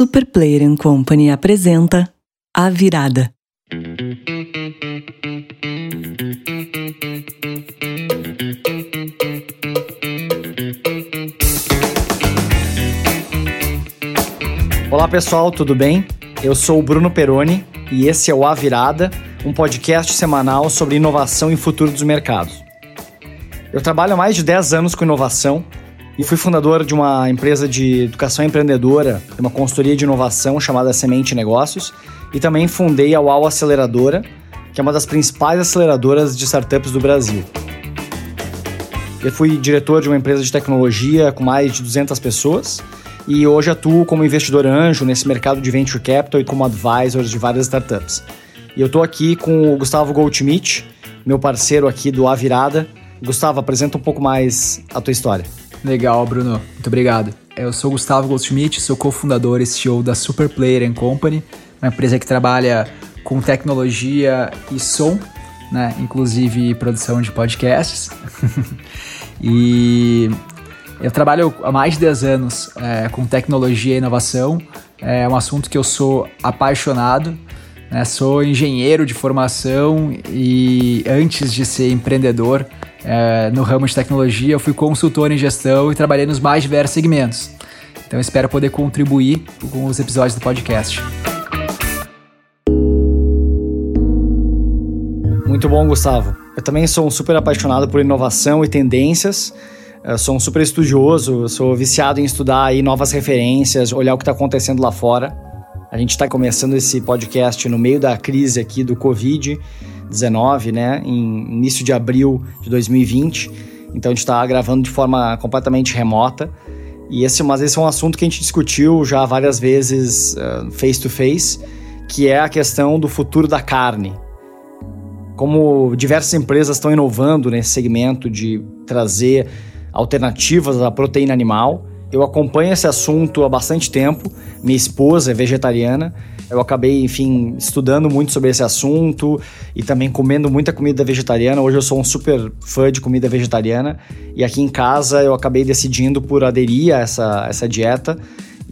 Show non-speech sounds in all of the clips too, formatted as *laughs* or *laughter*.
Super Player Company apresenta A Virada. Olá pessoal, tudo bem? Eu sou o Bruno Peroni e esse é o A Virada, um podcast semanal sobre inovação e futuro dos mercados. Eu trabalho há mais de 10 anos com inovação e fui fundador de uma empresa de educação empreendedora, uma consultoria de inovação chamada Semente Negócios, e também fundei a UAU Aceleradora, que é uma das principais aceleradoras de startups do Brasil. Eu fui diretor de uma empresa de tecnologia com mais de 200 pessoas e hoje atuo como investidor anjo nesse mercado de venture capital e como advisor de várias startups. E eu estou aqui com o Gustavo Goldschmidt, meu parceiro aqui do A Virada. Gustavo, apresenta um pouco mais a tua história. Legal, Bruno. Muito obrigado. Eu sou Gustavo Goldschmidt, sou cofundador e CEO da Super Player Company, uma empresa que trabalha com tecnologia e som, né? inclusive produção de podcasts. *laughs* e eu trabalho há mais de 10 anos é, com tecnologia e inovação. É um assunto que eu sou apaixonado. Né? Sou engenheiro de formação e antes de ser empreendedor, é, no ramo de tecnologia, eu fui consultor em gestão e trabalhei nos mais diversos segmentos. Então espero poder contribuir com os episódios do podcast. Muito bom, Gustavo. Eu também sou um super apaixonado por inovação e tendências. Eu sou um super estudioso, sou viciado em estudar aí novas referências, olhar o que está acontecendo lá fora. A gente está começando esse podcast no meio da crise aqui do Covid 19, né, em início de abril de 2020. Então a gente está gravando de forma completamente remota. E esse, mas esse é um assunto que a gente discutiu já várias vezes uh, face to face, que é a questão do futuro da carne. Como diversas empresas estão inovando nesse segmento de trazer alternativas à proteína animal, eu acompanho esse assunto há bastante tempo. Minha esposa é vegetariana eu acabei, enfim, estudando muito sobre esse assunto e também comendo muita comida vegetariana. Hoje eu sou um super fã de comida vegetariana e aqui em casa eu acabei decidindo por aderir a essa, essa dieta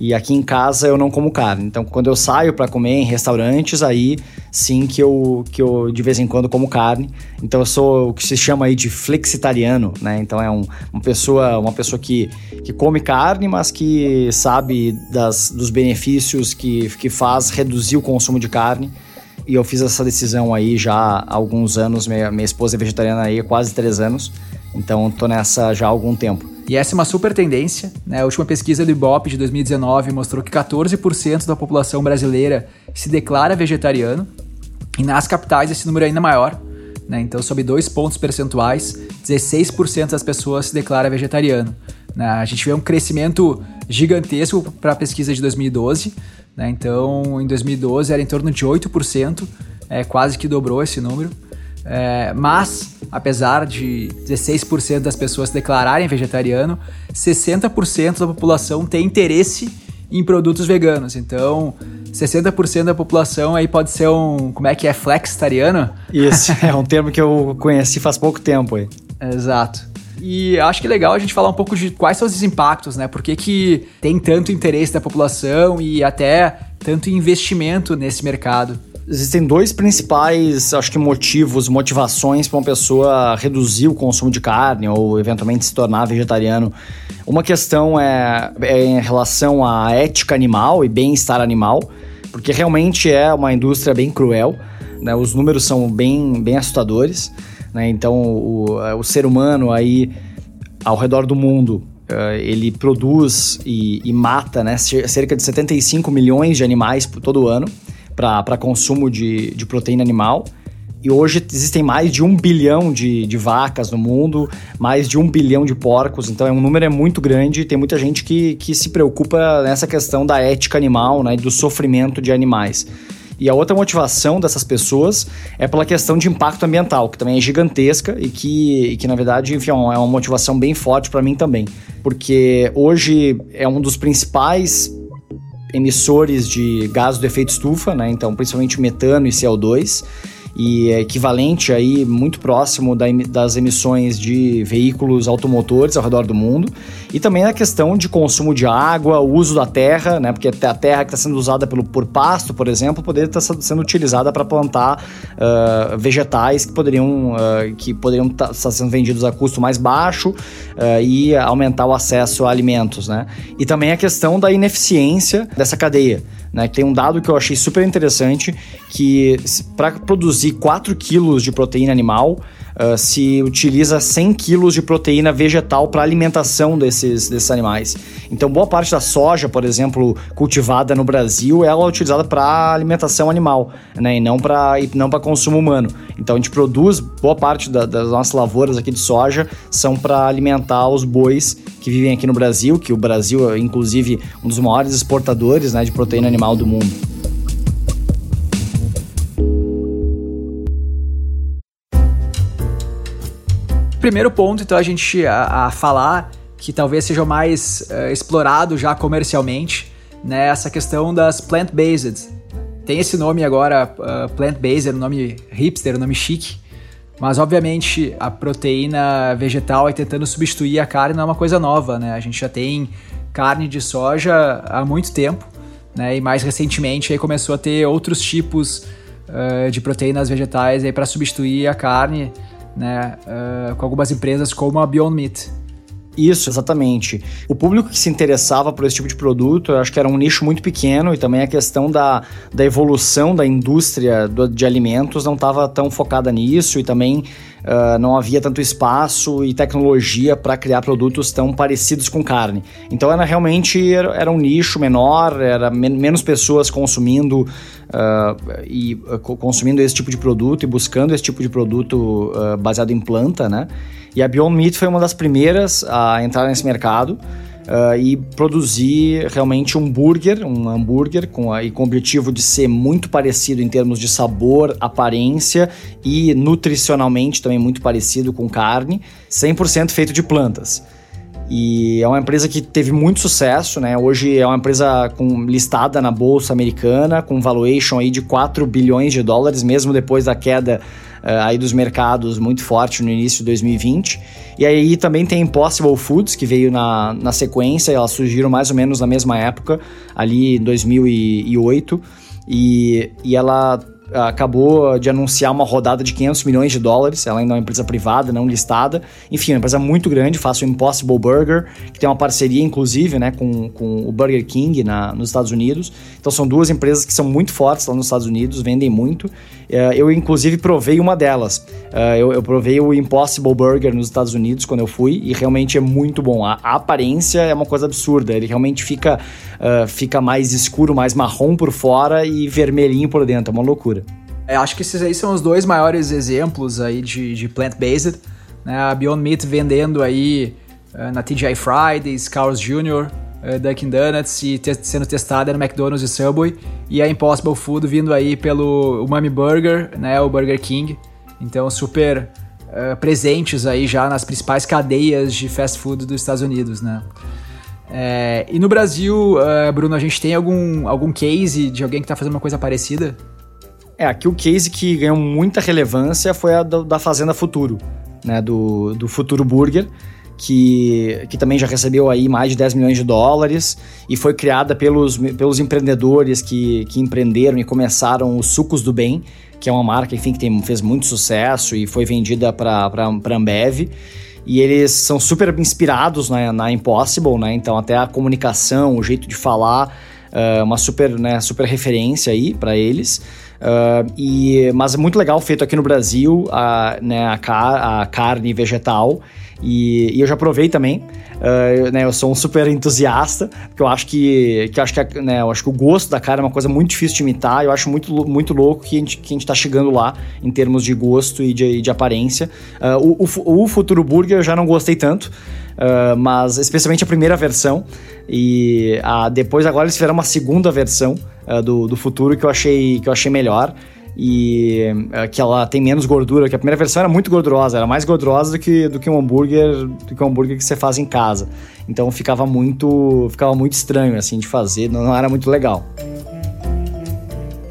e aqui em casa eu não como carne. Então, quando eu saio para comer em restaurantes, aí sim que eu, que eu de vez em quando como carne. Então, eu sou o que se chama aí de flexitariano, né? Então, é um, uma pessoa, uma pessoa que, que come carne, mas que sabe das, dos benefícios que, que faz reduzir o consumo de carne. E eu fiz essa decisão aí já há alguns anos. Minha, minha esposa é vegetariana aí há quase três anos. Então, tô nessa já há algum tempo. E essa é uma super tendência. Né? A última pesquisa do Ibope de 2019 mostrou que 14% da população brasileira se declara vegetariano. E nas capitais esse número é ainda maior. Né? Então, sob dois pontos percentuais, 16% das pessoas se declara vegetariano. Né? A gente vê um crescimento gigantesco para a pesquisa de 2012. Né? Então, em 2012 era em torno de 8%, é, quase que dobrou esse número. É, mas, apesar de 16% das pessoas se declararem vegetariano, 60% da população tem interesse em produtos veganos. Então, 60% da população aí pode ser um. Como é que é? Flexitariano? Isso, *laughs* é um termo que eu conheci faz pouco tempo aí. Exato. E acho que é legal a gente falar um pouco de quais são os impactos, né? Por que, que tem tanto interesse da população e até tanto investimento nesse mercado. Existem dois principais, acho que motivos, motivações para uma pessoa reduzir o consumo de carne ou eventualmente se tornar vegetariano. Uma questão é, é em relação à ética animal e bem-estar animal, porque realmente é uma indústria bem cruel, né? os números são bem, bem assustadores. Né? Então, o, o ser humano aí ao redor do mundo Uh, ele produz e, e, mata né, cerca de 75 milhões de animais todo ano para consumo de, de proteína animal. E hoje existem mais de um bilhão de, de vacas no mundo, mais de um bilhão de porcos, então é um número é muito grande. Tem muita gente que, que se preocupa nessa questão da ética animal né, e do sofrimento de animais. E a outra motivação dessas pessoas é pela questão de impacto ambiental, que também é gigantesca e que, e que na verdade, enfim, é uma motivação bem forte para mim também. Porque hoje é um dos principais emissores de gases do efeito estufa, né? Então, principalmente metano e CO2. E é equivalente aí muito próximo da, das emissões de veículos automotores ao redor do mundo. E também a questão de consumo de água, o uso da terra, né? Porque a terra que está sendo usada pelo, por pasto, por exemplo, poderia estar tá sendo utilizada para plantar uh, vegetais que poderiam uh, que poderiam estar tá, sendo vendidos a custo mais baixo uh, e aumentar o acesso a alimentos, né? E também a questão da ineficiência dessa cadeia. Né? Tem um dado que eu achei super interessante que para produzir 4 quilos de proteína animal, uh, se utiliza 100 quilos de proteína vegetal para alimentação desses, desses animais. Então, boa parte da soja, por exemplo, cultivada no Brasil, ela é utilizada para alimentação animal, né? E não para não consumo humano. Então, a gente produz boa parte da, das nossas lavouras aqui de soja são para alimentar os bois que vivem aqui no Brasil, que o Brasil é, inclusive, um dos maiores exportadores né, de proteína animal do mundo. Primeiro ponto, então, a gente a, a falar que talvez seja o mais uh, explorado já comercialmente, né? Essa questão das plant-based. Tem esse nome agora, uh, plant-based, um nome hipster, um nome chique, mas obviamente a proteína vegetal e tentando substituir a carne não é uma coisa nova, né? A gente já tem carne de soja há muito tempo, né? E mais recentemente aí começou a ter outros tipos uh, de proteínas vegetais aí para substituir a carne né, uh, com algumas empresas como a Beyond Meat. Isso, exatamente. O público que se interessava por esse tipo de produto, eu acho que era um nicho muito pequeno e também a questão da, da evolução da indústria do, de alimentos não estava tão focada nisso e também uh, não havia tanto espaço e tecnologia para criar produtos tão parecidos com carne. Então era realmente era, era um nicho menor, era men menos pessoas consumindo uh, e uh, consumindo esse tipo de produto e buscando esse tipo de produto baseado em planta, né? E a Beyond Meat foi uma das primeiras a entrar nesse mercado. Uh, e produzir realmente um burger, um hambúrguer com, a, e com o objetivo de ser muito parecido em termos de sabor, aparência e nutricionalmente também muito parecido com carne, 100% feito de plantas. E é uma empresa que teve muito sucesso, né? Hoje é uma empresa com, listada na bolsa americana, com valuation aí de 4 bilhões de dólares, mesmo depois da queda uh, aí dos mercados muito forte no início de 2020. E aí também tem Impossible Foods, que veio na, na sequência, elas surgiram mais ou menos na mesma época, ali em 2008. E, e ela acabou de anunciar uma rodada de 500 milhões de dólares. Ela ainda é uma empresa privada, não listada. Enfim, uma empresa muito grande. Faço o Impossible Burger, que tem uma parceria, inclusive, né, com, com o Burger King na, nos Estados Unidos. Então, são duas empresas que são muito fortes lá nos Estados Unidos, vendem muito. É, eu, inclusive, provei uma delas. É, eu, provei o Impossible Burger nos Estados Unidos quando eu fui e realmente é muito bom. A, a aparência é uma coisa absurda. Ele realmente fica, fica mais escuro, mais marrom por fora e vermelhinho por dentro. É uma loucura. É, acho que esses aí são os dois maiores exemplos aí de, de plant-based. Né? A Beyond Meat vendendo aí uh, na TGI Fridays, Carl's Jr., uh, Dunkin' Donuts e te sendo testada no McDonald's e Subway. E a Impossible Food vindo aí pelo Umami Burger, né, o Burger King. Então, super uh, presentes aí já nas principais cadeias de fast food dos Estados Unidos, né? É, e no Brasil, uh, Bruno, a gente tem algum, algum case de alguém que está fazendo uma coisa parecida? É, aqui o case que ganhou muita relevância foi a do, da Fazenda Futuro, né, do, do Futuro Burger, que, que também já recebeu aí mais de 10 milhões de dólares e foi criada pelos, pelos empreendedores que, que empreenderam e começaram os Sucos do Bem, que é uma marca enfim, que tem, fez muito sucesso e foi vendida para Ambev. E eles são super inspirados na, na Impossible, né? Então até a comunicação, o jeito de falar, uh, uma super, né, super referência aí para eles. Uh, e, mas é muito legal feito aqui no Brasil a, né, a, car a carne vegetal. E, e, eu já provei também. Uh, né, eu sou um super entusiasta, porque eu acho que, que, eu acho que né, eu acho que o gosto da carne é uma coisa muito difícil de imitar. Eu acho muito, muito louco que a gente, que a gente tá chegando lá em termos de gosto e de, de aparência. Uh, o, o, o Futuro Burger eu já não gostei tanto. Uh, mas especialmente a primeira versão. E a, depois agora eles fizeram uma segunda versão uh, do, do futuro que eu achei, que eu achei melhor. E uh, que ela tem menos gordura, que a primeira versão era muito gordurosa, era mais gordurosa do que, do que um hambúrguer, do que um hambúrguer que você faz em casa. Então ficava muito, ficava muito estranho assim de fazer, não, não era muito legal.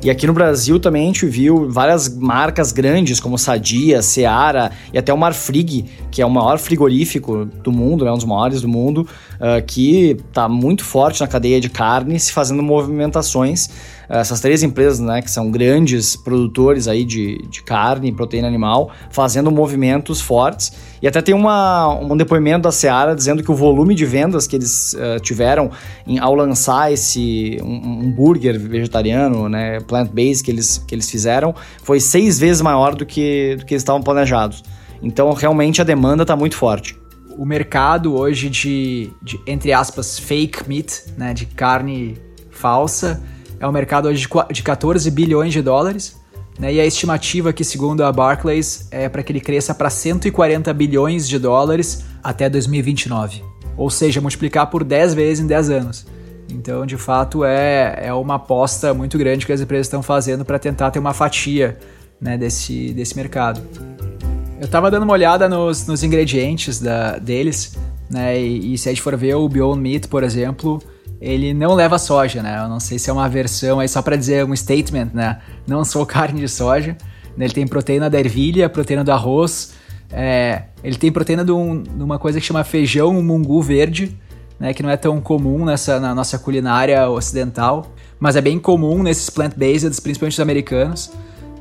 E aqui no Brasil também a gente viu várias marcas grandes, como Sadia, Seara e até o Marfrig, que é o maior frigorífico do mundo, né, um dos maiores do mundo, uh, que está muito forte na cadeia de carne, se fazendo movimentações essas três empresas, né, que são grandes produtores aí de, de carne e proteína animal, fazendo movimentos fortes. E até tem uma, um depoimento da Seara dizendo que o volume de vendas que eles uh, tiveram em, ao lançar esse um, um burger vegetariano, né, plant-based que eles, que eles fizeram, foi seis vezes maior do que, do que eles estavam planejados. Então, realmente, a demanda está muito forte o mercado hoje de, de, entre aspas, fake meat, né, de carne falsa, é um mercado hoje de 14 bilhões de dólares. Né, e a estimativa que, segundo a Barclays, é para que ele cresça para 140 bilhões de dólares até 2029. Ou seja, multiplicar por 10 vezes em 10 anos. Então, de fato, é, é uma aposta muito grande que as empresas estão fazendo para tentar ter uma fatia né, desse, desse mercado. Eu estava dando uma olhada nos, nos ingredientes da, deles, né, e, e se a gente for ver o Beyond Meat, por exemplo, ele não leva soja, né? Eu não sei se é uma versão aí só para dizer um statement, né? Não sou *laughs* carne de soja. Ele tem proteína da ervilha, proteína do arroz. É, ele tem proteína de, um, de, uma coisa que chama feijão mungu verde, né? Que não é tão comum nessa, na nossa culinária ocidental, mas é bem comum nesses plant-based, principalmente os americanos.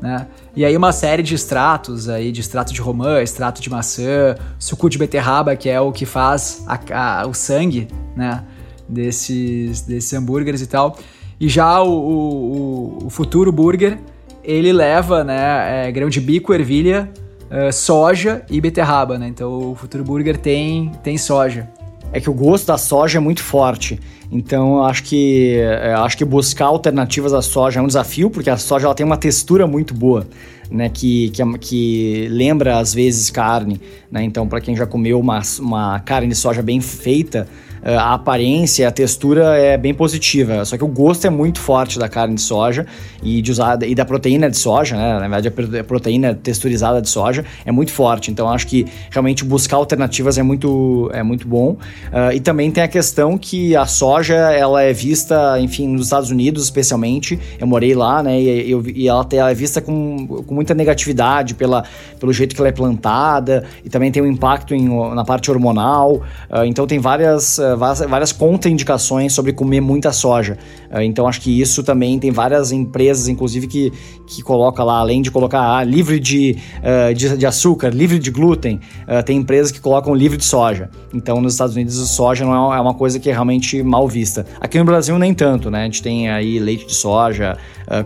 Né? E aí uma série de extratos aí, de extrato de romã, extrato de maçã, suco de beterraba, que é o que faz a, a, o sangue, né? Desses, desses hambúrgueres e tal. E já o, o, o futuro burger, ele leva né, é, grão de bico, ervilha, uh, soja e beterraba, né? Então o futuro burger tem, tem soja. É que o gosto da soja é muito forte. Então, acho que é, acho que buscar alternativas à soja é um desafio, porque a soja ela tem uma textura muito boa, né? Que, que, que lembra às vezes carne, né? Então, para quem já comeu uma, uma carne de soja bem feita, a aparência, a textura é bem positiva, só que o gosto é muito forte da carne de soja e, de usada, e da proteína de soja, né? Na verdade, a proteína texturizada de soja é muito forte. Então, acho que realmente buscar alternativas é muito, é muito bom. Uh, e também tem a questão que a soja, ela é vista, enfim, nos Estados Unidos especialmente, eu morei lá, né? E, eu, e ela, ela é vista com, com muita negatividade pela, pelo jeito que ela é plantada e também tem um impacto em, na parte hormonal. Uh, então, tem várias várias contraindicações sobre comer muita soja. Eh, então acho que isso também tem várias empresas, inclusive, que, que coloca lá, além de colocar ah, livre de, uh, de, de, açúcar, livre de glúten, uh, tem empresas que colocam livre de soja. Então nos Estados Unidos a soja não é, é uma coisa que é realmente mal vista. Aqui no Brasil nem tanto, né? A gente tem aí leite de soja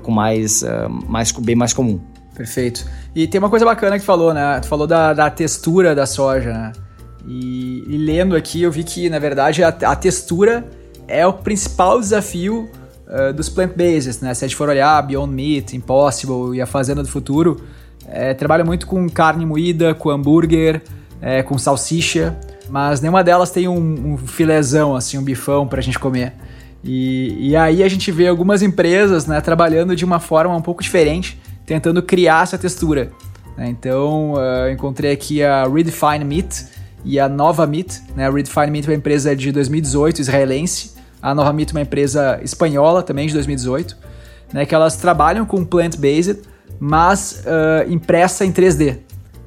com mais, mais, bem mais comum. Perfeito. E tem uma coisa bacana que falou, né? Tu falou da, da textura da soja, né? E, e, lendo aqui, eu vi que, na verdade, a, a textura é o principal desafio uh, dos plant-based, né? Se a gente for olhar Beyond Meat, Impossible e a Fazenda do Futuro, é, trabalha muito com carne moída, com hambúrguer, é, com salsicha, mas nenhuma delas tem um, um assim, um bifão pra gente comer. E, e aí a gente vê algumas empresas né, trabalhando de uma forma um pouco diferente, tentando criar essa textura. Né? Então, uh, encontrei aqui a Redefine Meat, e a Nova Meat, né? A Redefine Meat é uma empresa de 2018 israelense, a Nova Meat é uma empresa espanhola também de 2018, né? Que elas trabalham com plant-based, mas uh, impressa em 3D.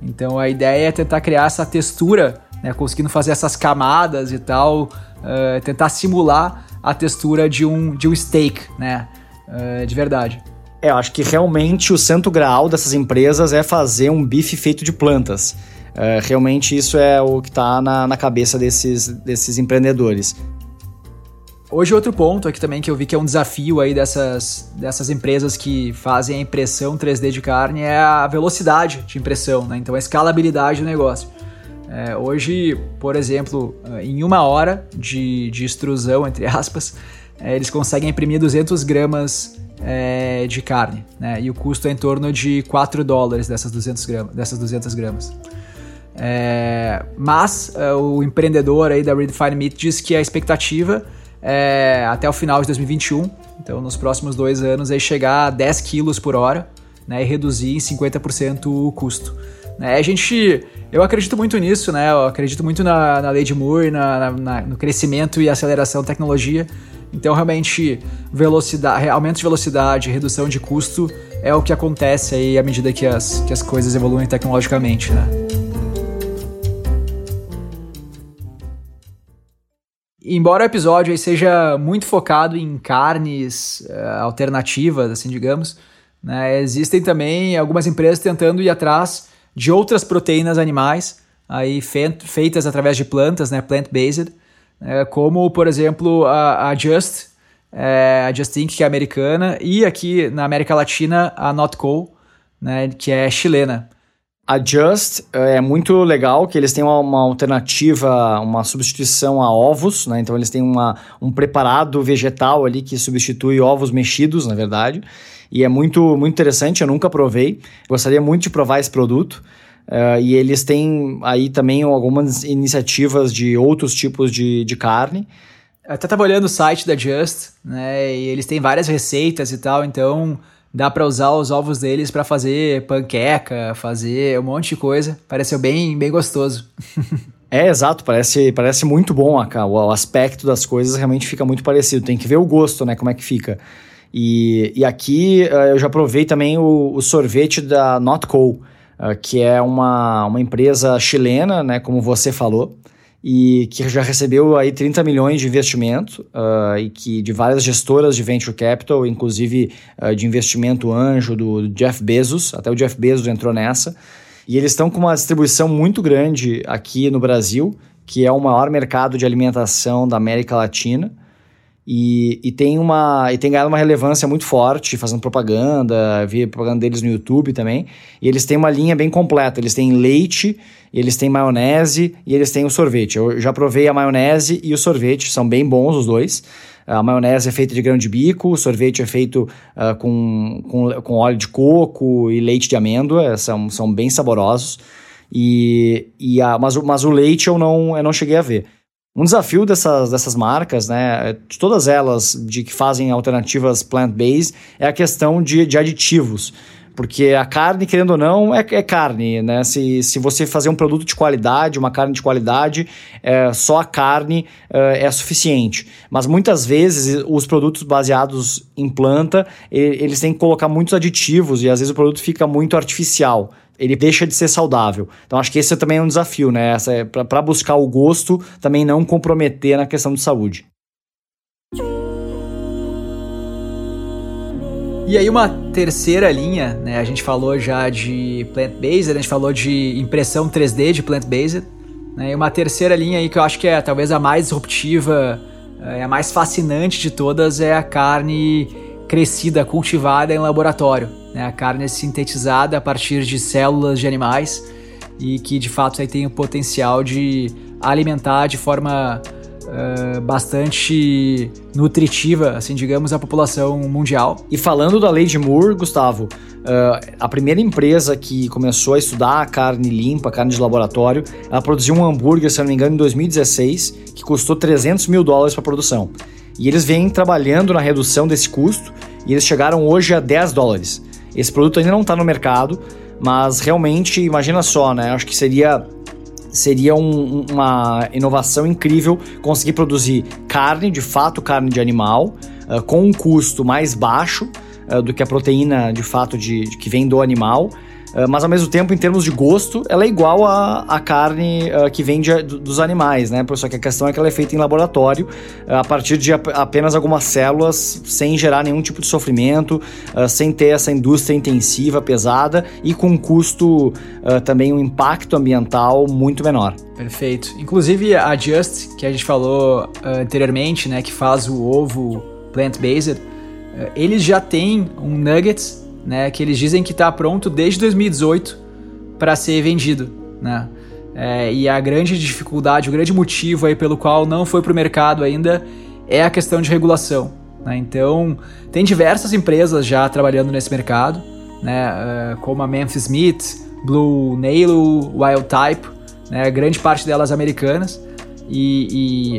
Então a ideia é tentar criar essa textura, né? Conseguindo fazer essas camadas e tal, uh, tentar simular a textura de um, de um steak, né? Uh, de verdade. É, eu acho que realmente o santo graal dessas empresas é fazer um bife feito de plantas. É, realmente isso é o que está na, na cabeça desses, desses empreendedores. Hoje outro ponto aqui também que eu vi que é um desafio aí dessas, dessas empresas que fazem a impressão 3D de carne é a velocidade de impressão, né? então a escalabilidade do negócio. É, hoje, por exemplo, em uma hora de, de extrusão, entre aspas, é, eles conseguem imprimir 200 gramas é, de carne, né? e o custo é em torno de 4 dólares dessas 200 gramas. Dessas 200 gramas. É, mas é, o empreendedor aí da Redefine Meat diz que a expectativa é até o final de 2021, então nos próximos dois anos, é chegar a 10 quilos por hora né, e reduzir em 50% o custo. Né, a gente, eu acredito muito nisso, né? Eu acredito muito na, na lei de Moore, na, na, no crescimento e aceleração da tecnologia. Então, realmente, velocidade, aumento de velocidade, redução de custo é o que acontece aí à medida que as, que as coisas evoluem tecnologicamente, né? Embora o episódio seja muito focado em carnes uh, alternativas, assim, digamos, né, existem também algumas empresas tentando ir atrás de outras proteínas animais, aí feitas através de plantas, né, plant-based, é, como, por exemplo, a, a Just, é, a Just Inc., que é americana, e aqui na América Latina, a Notco, né, que é chilena. A Just é muito legal que eles têm uma, uma, alternativa, uma substituição a ovos, né? Então eles têm uma, um preparado vegetal ali que substitui ovos mexidos, na verdade. E é muito, muito interessante, eu nunca provei. Gostaria muito de provar esse produto. Uh, e eles têm aí também algumas iniciativas de outros tipos de, de carne. Eu até estava olhando o site da Just, né? E eles têm várias receitas e tal, então dá para usar os ovos deles para fazer panqueca, fazer um monte de coisa. Pareceu bem, bem gostoso. *laughs* é, exato, parece, parece muito bom, a, o aspecto das coisas realmente fica muito parecido. Tem que ver o gosto, né? Como é que fica. E, e aqui uh, eu já provei também o, o sorvete da Notco uh, que é uma, uma empresa chilena, né, como você falou, e que já recebeu aí 30 milhões de investimento uh, e que de várias gestoras de venture capital, inclusive uh, de investimento anjo do Jeff Bezos, até o Jeff Bezos entrou nessa. E eles estão com uma distribuição muito grande aqui no Brasil, que é o maior mercado de alimentação da América Latina. E, e, tem uma e tem ganhado uma relevância muito forte fazendo propaganda, vi propaganda deles no YouTube também. E eles têm uma linha bem completa. Eles têm leite, eles têm maionese e eles têm o sorvete. Eu já provei a maionese e o sorvete, são bem bons os dois. A maionese é feita de grão de bico, o sorvete é feito uh, com, com, com óleo de coco e leite de amêndoa, são, são bem saborosos. E, e a, mas, mas o leite eu não, eu não cheguei a ver. Um desafio dessas, dessas marcas, né, de todas elas de que fazem alternativas plant-based, é a questão de, de aditivos. Porque a carne, querendo ou não, é, é, carne, né? Se, se você fazer um produto de qualidade, uma carne de qualidade, é, só a carne é, é suficiente. Mas muitas vezes os produtos baseados em planta, eles têm que colocar muitos aditivos e às vezes o produto fica muito artificial ele deixa de ser saudável. Então acho que esse também é um desafio, né? Essa é para buscar o gosto, também não comprometer na questão de saúde. E aí uma terceira linha, né? A gente falou já de plant-based, a gente falou de impressão 3D de plant-based, né? E uma terceira linha aí que eu acho que é talvez a mais disruptiva, é a mais fascinante de todas é a carne crescida, cultivada em laboratório. Né? A carne é sintetizada a partir de células de animais e que de fato aí tem o potencial de alimentar de forma uh, bastante nutritiva, assim digamos, a população mundial. E falando da lei de Moore, Gustavo, uh, a primeira empresa que começou a estudar a carne limpa, carne de laboratório, ela produziu um hambúrguer, se não me engano, em 2016, que custou 300 mil dólares para produção. E eles vêm trabalhando na redução desse custo e eles chegaram hoje a 10 dólares. Esse produto ainda não está no mercado, mas realmente, imagina só, né? Acho que seria seria um, uma inovação incrível conseguir produzir carne, de fato carne de animal, uh, com um custo mais baixo uh, do que a proteína de fato de, de que vem do animal mas ao mesmo tempo, em termos de gosto, ela é igual à, à carne uh, que vem de, dos animais, né? Só que a questão é que ela é feita em laboratório, a partir de ap apenas algumas células, sem gerar nenhum tipo de sofrimento, sem ter essa indústria intensiva, pesada e com um custo também, um impacto ambiental muito menor. Perfeito. Inclusive a Just, que a gente falou anteriormente, né, que faz o ovo plant-based, eles já têm um nuggets né, que eles dizem que está pronto desde 2018 para ser vendido, né? É, e a grande dificuldade, o grande motivo aí pelo qual não foi para o mercado ainda é a questão de regulação. Né? Então, tem diversas empresas já trabalhando nesse mercado, né? Uh, como a Memphis Meat, Blue Nail, Wild Type, né? grande parte delas americanas. E,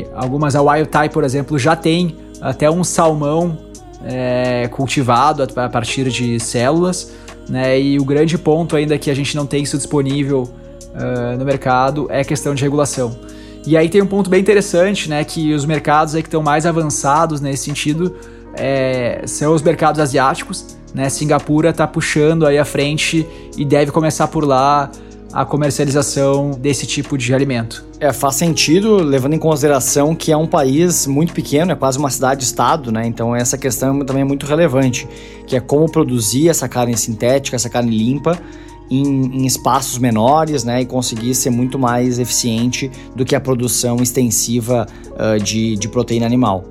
e algumas, a Wild Type, por exemplo, já tem até um salmão é, cultivado a, partir de células, né? E o grande ponto ainda que a gente não tem isso disponível uh, no mercado é a questão de regulação. E aí tem um ponto bem interessante, né, que os mercados aí que estão mais avançados nesse sentido é, são os mercados asiáticos, né? Singapura está puxando aí à frente e deve começar por lá a comercialização desse tipo de alimento. É, faz sentido, levando em consideração que é um país muito pequeno, é quase uma cidade-estado, né? Então essa questão também é muito relevante, que é como produzir essa carne sintética, essa carne limpa, em, em, espaços menores, né, e conseguir ser muito mais eficiente do que a produção extensiva uh, de, de proteína animal.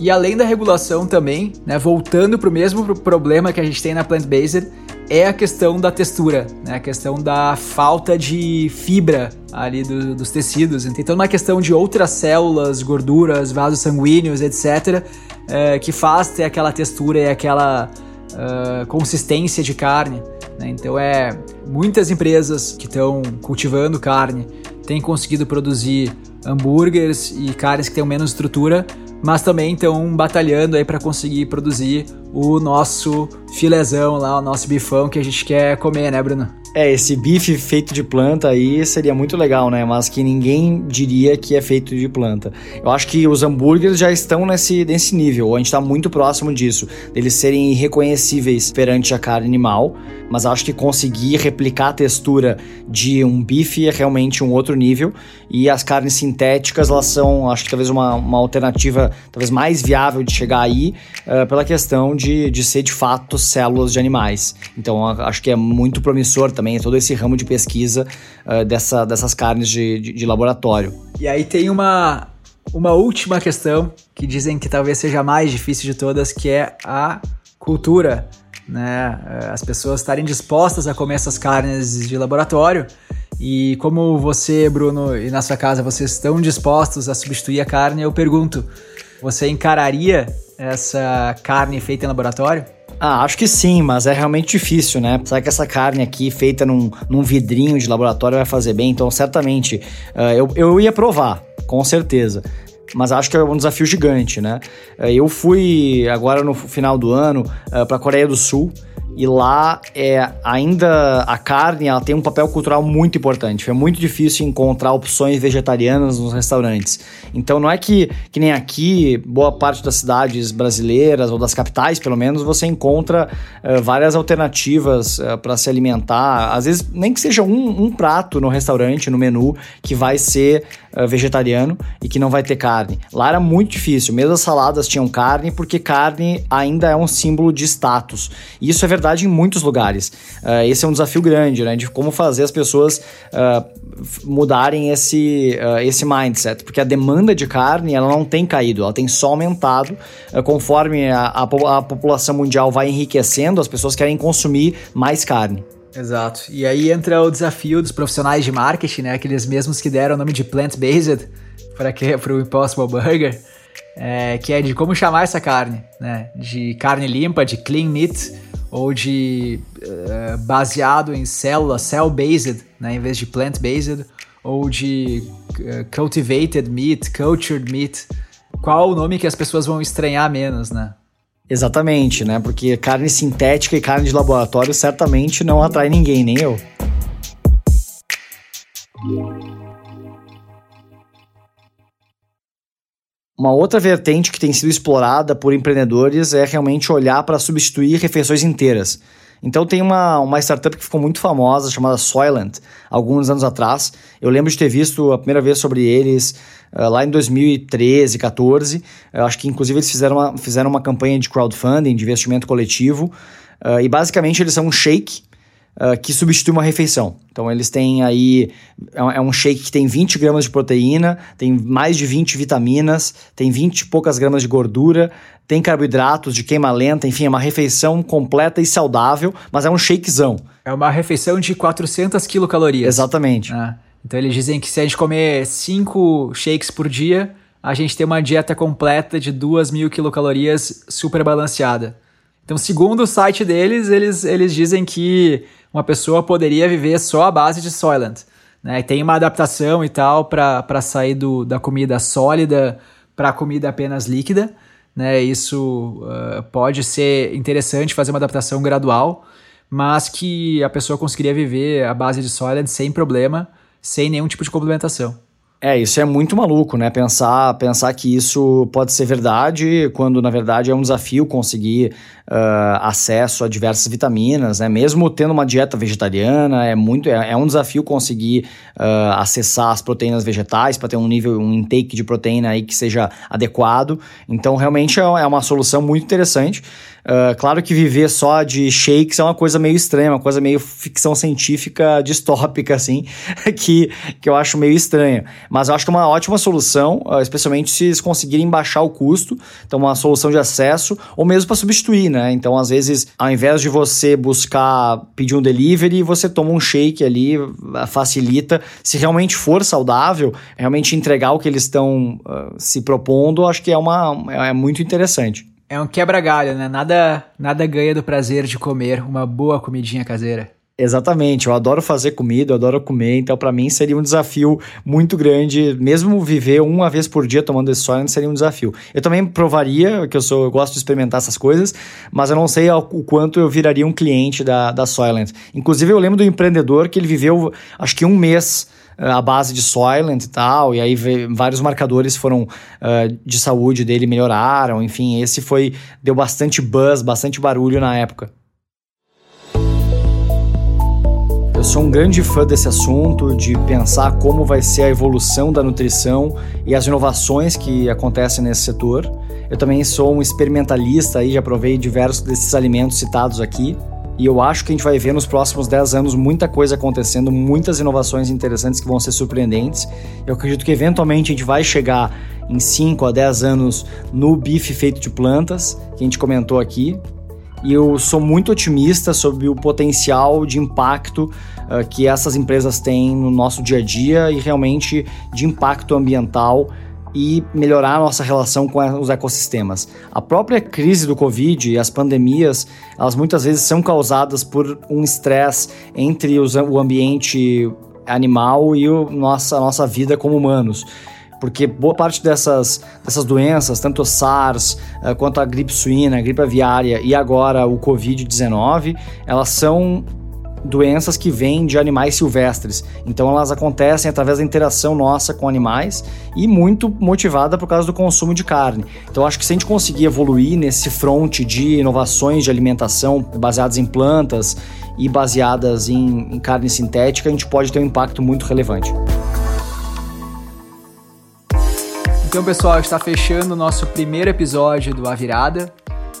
E além da regulação também, né, voltando para o mesmo problema que a gente tem na plant-based, é a questão da textura, né, a questão da falta de fibra ali do, dos tecidos. Então, uma questão de outras células, gorduras, vasos sanguíneos, etc., é, que faz ter aquela textura e aquela uh, consistência de carne. Né? Então, é muitas empresas que estão cultivando carne têm conseguido produzir hambúrgueres e carnes que têm menos estrutura mas também estão batalhando aí para conseguir produzir o nosso filezão lá, o nosso bifão que a gente quer comer, né, Bruno? É, esse bife feito de planta aí seria muito legal, né? Mas que ninguém diria que é feito de planta. Eu acho que os hambúrgueres já estão nesse, nesse nível, a gente está muito próximo disso, deles serem irreconhecíveis perante a carne animal, mas acho que conseguir replicar a textura de um bife é realmente um outro nível, e as carnes sintéticas, elas são, acho que talvez uma, uma alternativa talvez mais viável de chegar aí, uh, pela questão de, de ser de fato células de animais. Então, acho que é muito promissor também todo esse ramo de pesquisa uh, dessa, dessas carnes de, de, de laboratório. E aí tem uma, uma última questão que dizem que talvez seja a mais difícil de todas, que é a cultura, né? Eh, as pessoas estarem dispostas a comer essas carnes de laboratório. E como você, Bruno, e na sua casa vocês estão dispostos a substituir a carne, eu pergunto: você encararia essa carne feita em laboratório? Ah, acho que sim, mas é realmente difícil, né? Será que essa carne aqui, feita num, num vidrinho de laboratório, vai fazer bem? Então, certamente, uh, eu, eu ia provar, com certeza. Mas acho que é um desafio gigante, né? Uh, eu fui agora no final do ano uh, para a Coreia do Sul e lá é ainda a carne ela tem um papel cultural muito importante. É muito difícil encontrar opções vegetarianas nos restaurantes. Então não é que, que nem aqui, boa parte das cidades brasileiras ou das capitais, pelo menos, você encontra uh, várias alternativas para se alimentar. Às vezes nem que seja um, um, prato no restaurante, no menu, que vai ser vegetariano e que não vai ter carne. Lá era muito difícil. Mesmo as saladas tinham carne porque carne ainda é um símbolo de status. E isso é verdade verdade, em muitos lugares. Uh, esse é um desafio grande, né? De como fazer as pessoas uh, mudarem esse, uh, esse mindset. Porque a demanda de carne, ela não tem caído, ela tem só aumentado. conforme a, a, a população mundial vai enriquecendo, as pessoas querem consumir mais carne. Exato. E aí entra o desafio dos profissionais de marketing, né? Aqueles mesmos que deram o nome de plant-based para *laughs* o Impossible Burger, é, que é de como chamar essa carne, né? De carne limpa, de clean meat, ou de uh, baseado em célula, cell-based, né, em vez de plant-based, ou de uh, cultivated meat, cultured meat. Qual o nome que as pessoas vão estranhar menos, né? Exatamente, né? Porque carne sintética e carne de laboratório certamente não atrai ninguém, nem eu. Uma outra vertente que tem sido explorada por empreendedores é realmente olhar para substituir refeições inteiras. Então tem uma, uma startup que ficou muito famosa chamada Soylent, alguns anos atrás. Eu lembro de ter visto a primeira vez sobre eles lá em 2013, 14. Eu acho que inclusive eles fizeram uma, fizeram uma campanha de crowdfunding, de investimento coletivo. Uh, e basicamente eles são um shake uh, que substitui uma refeição. Então eles têm aí. É, é um shake que tem 20 gramas de proteína, tem mais de 20 vitaminas, tem 20 e poucas gramas de gordura, tem carboidratos de queima lenta, enfim, é uma refeição completa e saudável, mas é um shakezão. É uma refeição de 400 quilocalorias. Exatamente. É. Então eles dizem que se a gente comer 5 shakes por dia, a gente tem uma dieta completa de 2 mil quilocalorias super balanceada. Então, segundo o site deles, eles, eles dizem que uma pessoa poderia viver só à base de Soylent. Né? Tem uma adaptação e tal para sair do, da comida sólida para a comida apenas líquida. Né? Isso uh, pode ser interessante fazer uma adaptação gradual, mas que a pessoa conseguiria viver à base de Soylent sem problema, sem nenhum tipo de complementação. É, isso é muito maluco, né? Pensar, pensar que isso pode ser verdade, quando na verdade é um desafio conseguir uh, acesso a diversas vitaminas, né? Mesmo tendo uma dieta vegetariana, é muito é, é um desafio conseguir uh, acessar as proteínas vegetais para ter um nível, um intake de proteína aí que seja adequado. Então, realmente é, é uma solução muito interessante. Uh, claro que viver só de shakes é uma coisa meio estranha, uma coisa meio ficção científica distópica, assim, *laughs* que, que eu acho meio estranha. Mas eu acho que é uma ótima solução, uh, especialmente se eles conseguirem baixar o custo, então uma solução de acesso, ou mesmo para substituir, né? Então, às vezes, ao invés de você buscar pedir um delivery, você toma um shake ali, uh, facilita. Se realmente for saudável, realmente entregar o que eles estão se propondo, acho que é, uma, é muito interessante. É um quebra-galho, né? Nada, nada ganha do prazer de comer uma boa comidinha caseira. Exatamente, eu adoro fazer comida, eu adoro comer, então para mim seria um desafio muito grande, mesmo viver uma vez por dia tomando esse Soylent seria um desafio. Eu também provaria, que eu sou, eu gosto de experimentar essas coisas, mas eu não sei o quanto eu viraria um cliente da, da Soylent. Inclusive eu lembro do empreendedor que ele viveu, acho que um mês a base de Soylent e tal, e aí vários marcadores foram uh, de saúde dele melhoraram, enfim, esse foi deu bastante buzz, bastante barulho na época. Eu sou um grande fã desse assunto, de pensar como vai ser a evolução da nutrição e as inovações que acontecem nesse setor. Eu também sou um experimentalista e já provei diversos desses alimentos citados aqui. E eu acho que a gente vai ver nos próximos 10 anos muita coisa acontecendo, muitas inovações interessantes que vão ser surpreendentes. Eu acredito que eventualmente a gente vai chegar em 5 a 10 anos no bife feito de plantas, que a gente comentou aqui. E eu sou muito otimista sobre o potencial de impacto uh, que essas empresas têm no nosso dia a dia e realmente de impacto ambiental e melhorar a nossa relação com os ecossistemas. A própria crise do Covid e as pandemias, elas muitas vezes são causadas por um estresse entre os, o ambiente animal e o, nossa, nossa vida como humanos porque boa parte dessas, dessas doenças, tanto o SARS uh, quanto a gripe suína, a gripe aviária e agora o Covid-19, elas são doenças que vêm de animais silvestres. Então elas acontecem através da interação nossa com animais e muito motivada por causa do consumo de carne. Então acho que se a gente conseguir evoluir nesse fronte de inovações de alimentação baseadas em plantas e baseadas em, em carne sintética, a gente pode ter um impacto muito relevante. Então, pessoal, está fechando o nosso primeiro episódio do A Virada.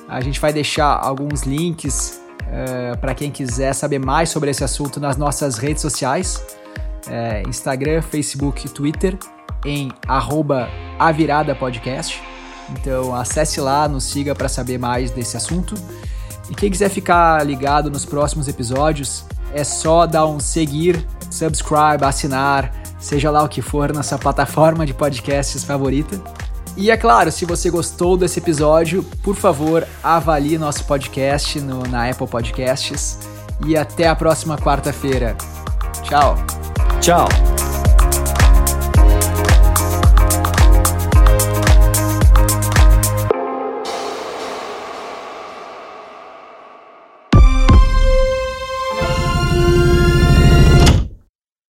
A gente vai deixar alguns links uh, para quem quiser saber mais sobre esse assunto nas nossas redes sociais, uh, Instagram, Facebook Twitter, em arroba Podcast. Então acesse lá, nos siga para saber mais desse assunto. E quem quiser ficar ligado nos próximos episódios, é só dar um seguir, subscribe, assinar, seja lá o que for, nessa plataforma de podcasts favorita. E é claro, se você gostou desse episódio, por favor, avalie nosso podcast no, na Apple Podcasts. E até a próxima quarta-feira. Tchau. Tchau.